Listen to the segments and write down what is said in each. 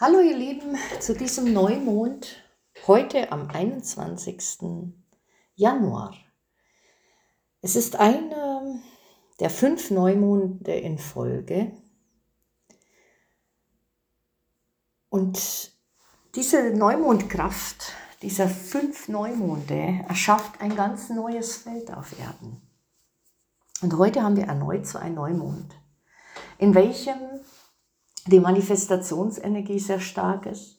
Hallo ihr Lieben zu diesem Neumond heute am 21. Januar. Es ist einer der fünf Neumonde in Folge und diese Neumondkraft dieser fünf Neumonde erschafft ein ganz neues Feld auf Erden. Und heute haben wir erneut so einen Neumond, in welchem die Manifestationsenergie sehr stark ist.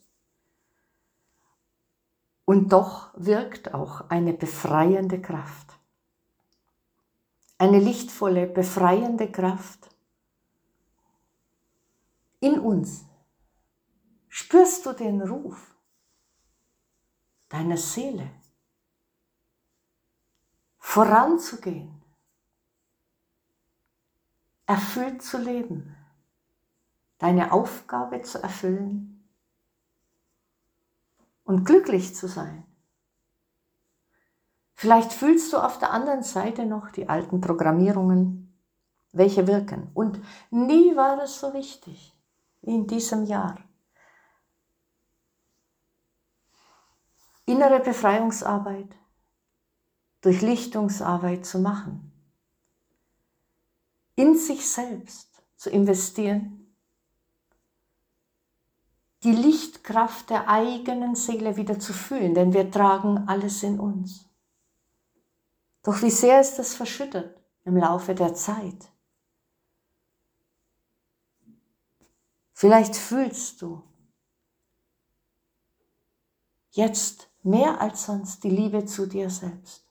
Und doch wirkt auch eine befreiende Kraft. Eine lichtvolle, befreiende Kraft in uns. Spürst du den Ruf deiner Seele, voranzugehen, erfüllt zu leben? Deine Aufgabe zu erfüllen und glücklich zu sein. Vielleicht fühlst du auf der anderen Seite noch die alten Programmierungen, welche wirken. Und nie war es so wichtig wie in diesem Jahr. Innere Befreiungsarbeit, Durchlichtungsarbeit zu machen, in sich selbst zu investieren die Lichtkraft der eigenen Seele wieder zu fühlen, denn wir tragen alles in uns. Doch wie sehr ist das verschüttet im Laufe der Zeit? Vielleicht fühlst du jetzt mehr als sonst die Liebe zu dir selbst.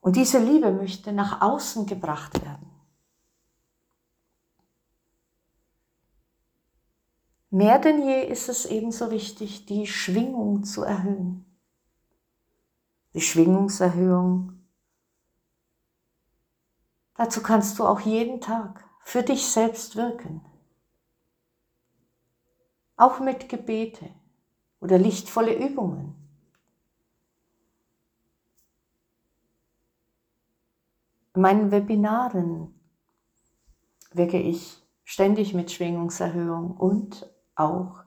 Und diese Liebe möchte nach außen gebracht werden. Mehr denn je ist es ebenso wichtig, die Schwingung zu erhöhen. Die Schwingungserhöhung. Dazu kannst du auch jeden Tag für dich selbst wirken. Auch mit Gebete oder lichtvolle Übungen. In meinen Webinaren wirke ich ständig mit Schwingungserhöhung und auch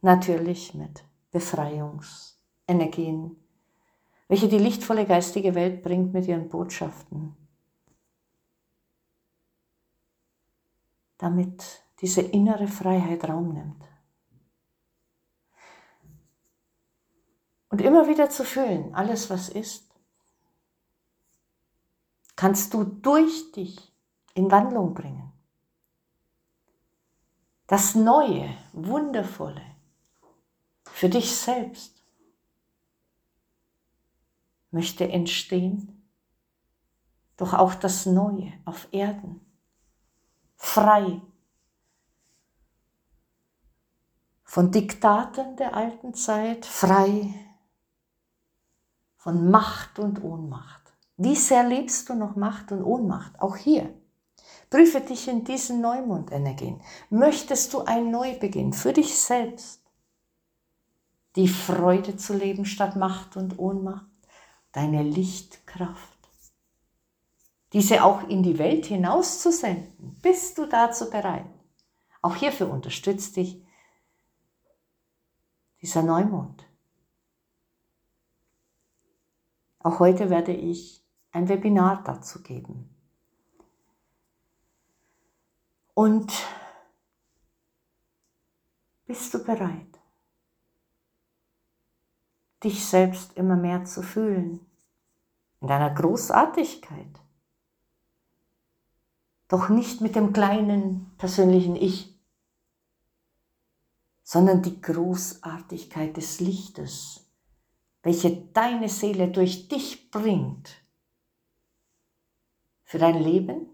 natürlich mit Befreiungsenergien, welche die lichtvolle geistige Welt bringt mit ihren Botschaften, damit diese innere Freiheit Raum nimmt. Und immer wieder zu fühlen, alles was ist, kannst du durch dich in Wandlung bringen das Neue, Wundervolle für dich selbst möchte entstehen, doch auch das Neue auf Erden, frei von Diktaten der alten Zeit, frei von Macht und Ohnmacht. Wie sehr liebst du noch Macht und Ohnmacht? Auch hier Prüfe dich in diesen Neumondenergien. Möchtest du ein Neubeginn für dich selbst? Die Freude zu leben statt Macht und Ohnmacht? Deine Lichtkraft? Diese auch in die Welt hinauszusenden? Bist du dazu bereit? Auch hierfür unterstützt dich dieser Neumond. Auch heute werde ich ein Webinar dazu geben. Und bist du bereit, dich selbst immer mehr zu fühlen, in deiner Großartigkeit? Doch nicht mit dem kleinen persönlichen Ich, sondern die Großartigkeit des Lichtes, welche deine Seele durch dich bringt für dein Leben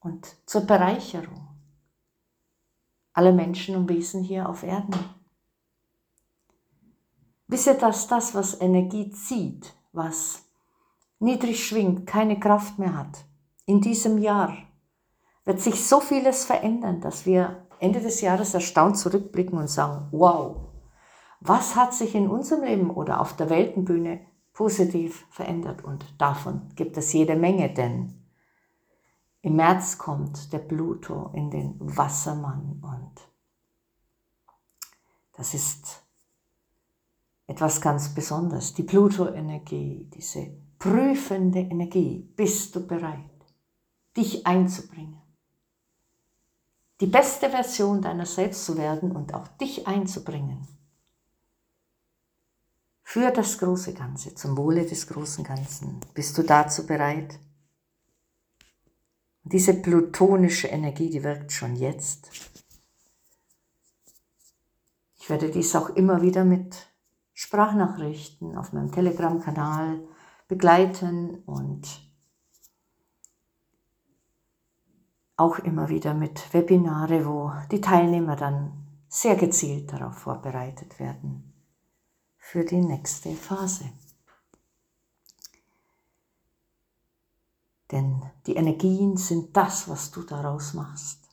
und zur Bereicherung aller Menschen und Wesen hier auf Erden. Wisse, dass das, was Energie zieht, was niedrig schwingt, keine Kraft mehr hat, in diesem Jahr wird sich so vieles verändern, dass wir Ende des Jahres erstaunt zurückblicken und sagen, wow, was hat sich in unserem Leben oder auf der Weltenbühne positiv verändert? Und davon gibt es jede Menge, denn Im März kommt der Pluto in den Wassermann und das ist etwas ganz Besonderes. Die Pluto-Energie, diese prüfende Energie. Bist du bereit, dich einzubringen? Die beste Version deiner selbst zu werden und auch dich einzubringen. Für das große Ganze, zum Wohle des großen Ganzen. Bist du dazu bereit? Diese plutonische Energie, die wirkt schon jetzt. Ich werde dies auch immer wieder mit Sprachnachrichten auf meinem Telegram-Kanal begleiten und auch immer wieder mit Webinare, wo die Teilnehmer dann sehr gezielt darauf vorbereitet werden für die nächste Phase. Denn die Energien sind das, was du daraus machst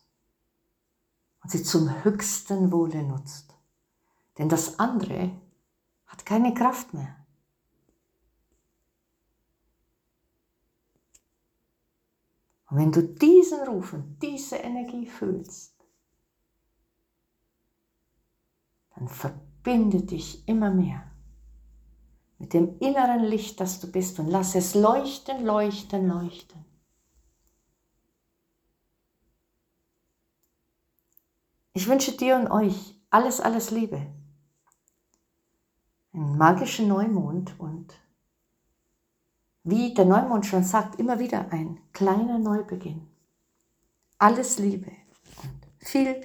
und sie zum höchsten Wohle nutzt. Denn das andere hat keine Kraft mehr. Und wenn du diesen Ruf und diese Energie fühlst, dann verbinde dich immer mehr mit dem inneren Licht, das du bist und lass es leuchten, leuchten, leuchten. Ich wünsche dir und euch alles, alles Liebe einen magischen Neumond und wie der Neumond schon sagt, immer wieder ein kleiner Neubeginn. Alles Liebe und viel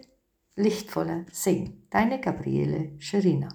lichtvoller Sehen. Deine Gabriele Scherina.